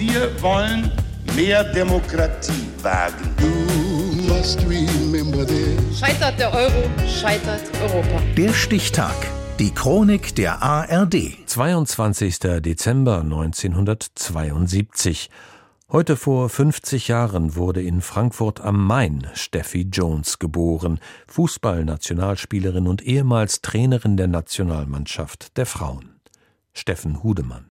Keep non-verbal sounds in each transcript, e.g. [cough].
Wir wollen mehr Demokratie wagen. Scheitert der Euro, scheitert Europa. Der Stichtag. Die Chronik der ARD. 22. Dezember 1972. Heute vor 50 Jahren wurde in Frankfurt am Main Steffi Jones geboren, Fußballnationalspielerin und ehemals Trainerin der Nationalmannschaft der Frauen. Steffen Hudemann.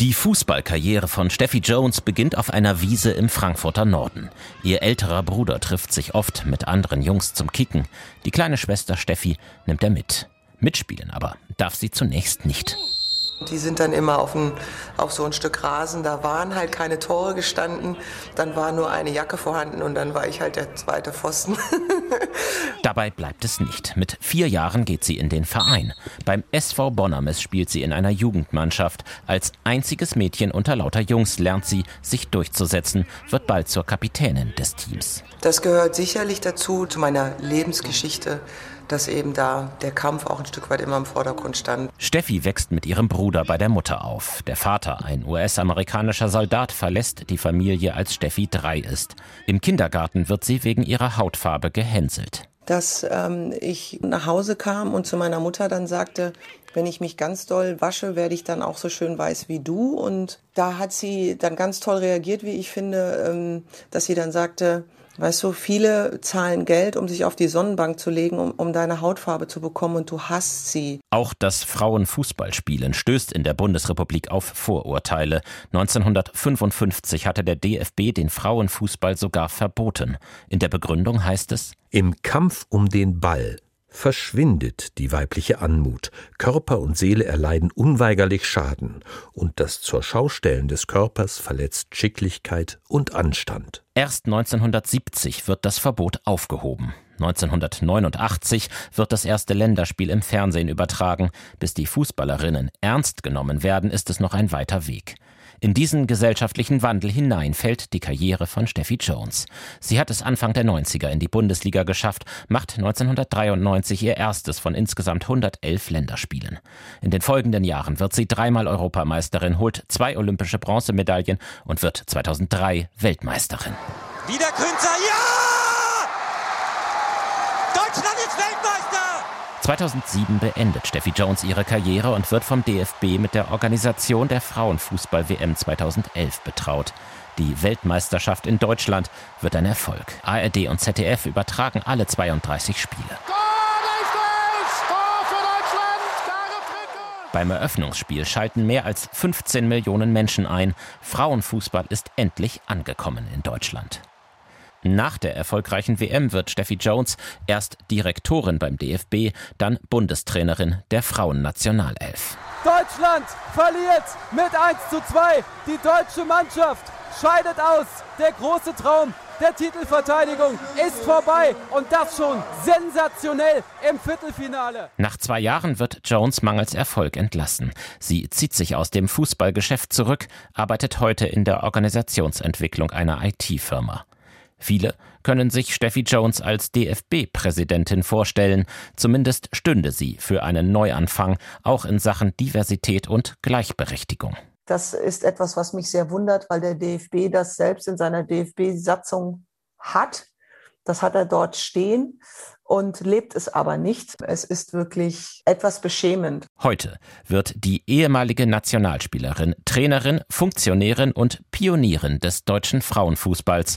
Die Fußballkarriere von Steffi Jones beginnt auf einer Wiese im Frankfurter Norden. Ihr älterer Bruder trifft sich oft mit anderen Jungs zum Kicken. Die kleine Schwester Steffi nimmt er mit. Mitspielen aber darf sie zunächst nicht. Die sind dann immer auf, ein, auf so ein Stück Rasen, da waren halt keine Tore gestanden, dann war nur eine Jacke vorhanden und dann war ich halt der zweite Pfosten. [laughs] Dabei bleibt es nicht. Mit vier Jahren geht sie in den Verein. Beim SV Bonnermes spielt sie in einer Jugendmannschaft. Als einziges Mädchen unter lauter Jungs lernt sie, sich durchzusetzen, wird bald zur Kapitänin des Teams. Das gehört sicherlich dazu, zu meiner Lebensgeschichte dass eben da der Kampf auch ein Stück weit immer im Vordergrund stand. Steffi wächst mit ihrem Bruder bei der Mutter auf. Der Vater, ein US-amerikanischer Soldat, verlässt die Familie, als Steffi drei ist. Im Kindergarten wird sie wegen ihrer Hautfarbe gehänselt. Dass ähm, ich nach Hause kam und zu meiner Mutter dann sagte, wenn ich mich ganz doll wasche, werde ich dann auch so schön weiß wie du. Und da hat sie dann ganz toll reagiert, wie ich finde, ähm, dass sie dann sagte, Weißt du, viele zahlen Geld, um sich auf die Sonnenbank zu legen, um, um deine Hautfarbe zu bekommen und du hast sie. Auch das Frauenfußballspielen stößt in der Bundesrepublik auf Vorurteile. 1955 hatte der DFB den Frauenfußball sogar verboten. In der Begründung heißt es, im Kampf um den Ball verschwindet die weibliche Anmut, Körper und Seele erleiden unweigerlich Schaden, und das zur Schaustellen des Körpers verletzt Schicklichkeit und Anstand. Erst 1970 wird das Verbot aufgehoben. 1989 wird das erste Länderspiel im Fernsehen übertragen. Bis die Fußballerinnen ernst genommen werden, ist es noch ein weiter Weg. In diesen gesellschaftlichen Wandel hinein fällt die Karriere von Steffi Jones. Sie hat es Anfang der 90er in die Bundesliga geschafft, macht 1993 ihr erstes von insgesamt 111 Länderspielen. In den folgenden Jahren wird sie dreimal Europameisterin, holt zwei olympische Bronzemedaillen und wird 2003 Weltmeisterin. Wieder Künzer, ja! Deutschland ist Weltmeister! 2007 beendet Steffi Jones ihre Karriere und wird vom DFB mit der Organisation der Frauenfußball-WM 2011 betraut. Die Weltmeisterschaft in Deutschland wird ein Erfolg. ARD und ZDF übertragen alle 32 Spiele. Beim Eröffnungsspiel schalten mehr als 15 Millionen Menschen ein. Frauenfußball ist endlich angekommen in Deutschland. Nach der erfolgreichen WM wird Steffi Jones erst Direktorin beim DFB, dann Bundestrainerin der Frauennationalelf. Deutschland verliert mit 1 zu 2. Die deutsche Mannschaft scheidet aus. Der große Traum der Titelverteidigung ist vorbei und das schon sensationell im Viertelfinale. Nach zwei Jahren wird Jones mangels Erfolg entlassen. Sie zieht sich aus dem Fußballgeschäft zurück, arbeitet heute in der Organisationsentwicklung einer IT-Firma. Viele können sich Steffi Jones als DFB-Präsidentin vorstellen. Zumindest stünde sie für einen Neuanfang, auch in Sachen Diversität und Gleichberechtigung. Das ist etwas, was mich sehr wundert, weil der DFB das selbst in seiner DFB-Satzung hat. Das hat er dort stehen und lebt es aber nicht. Es ist wirklich etwas beschämend. Heute wird die ehemalige Nationalspielerin, Trainerin, Funktionärin und Pionierin des deutschen Frauenfußballs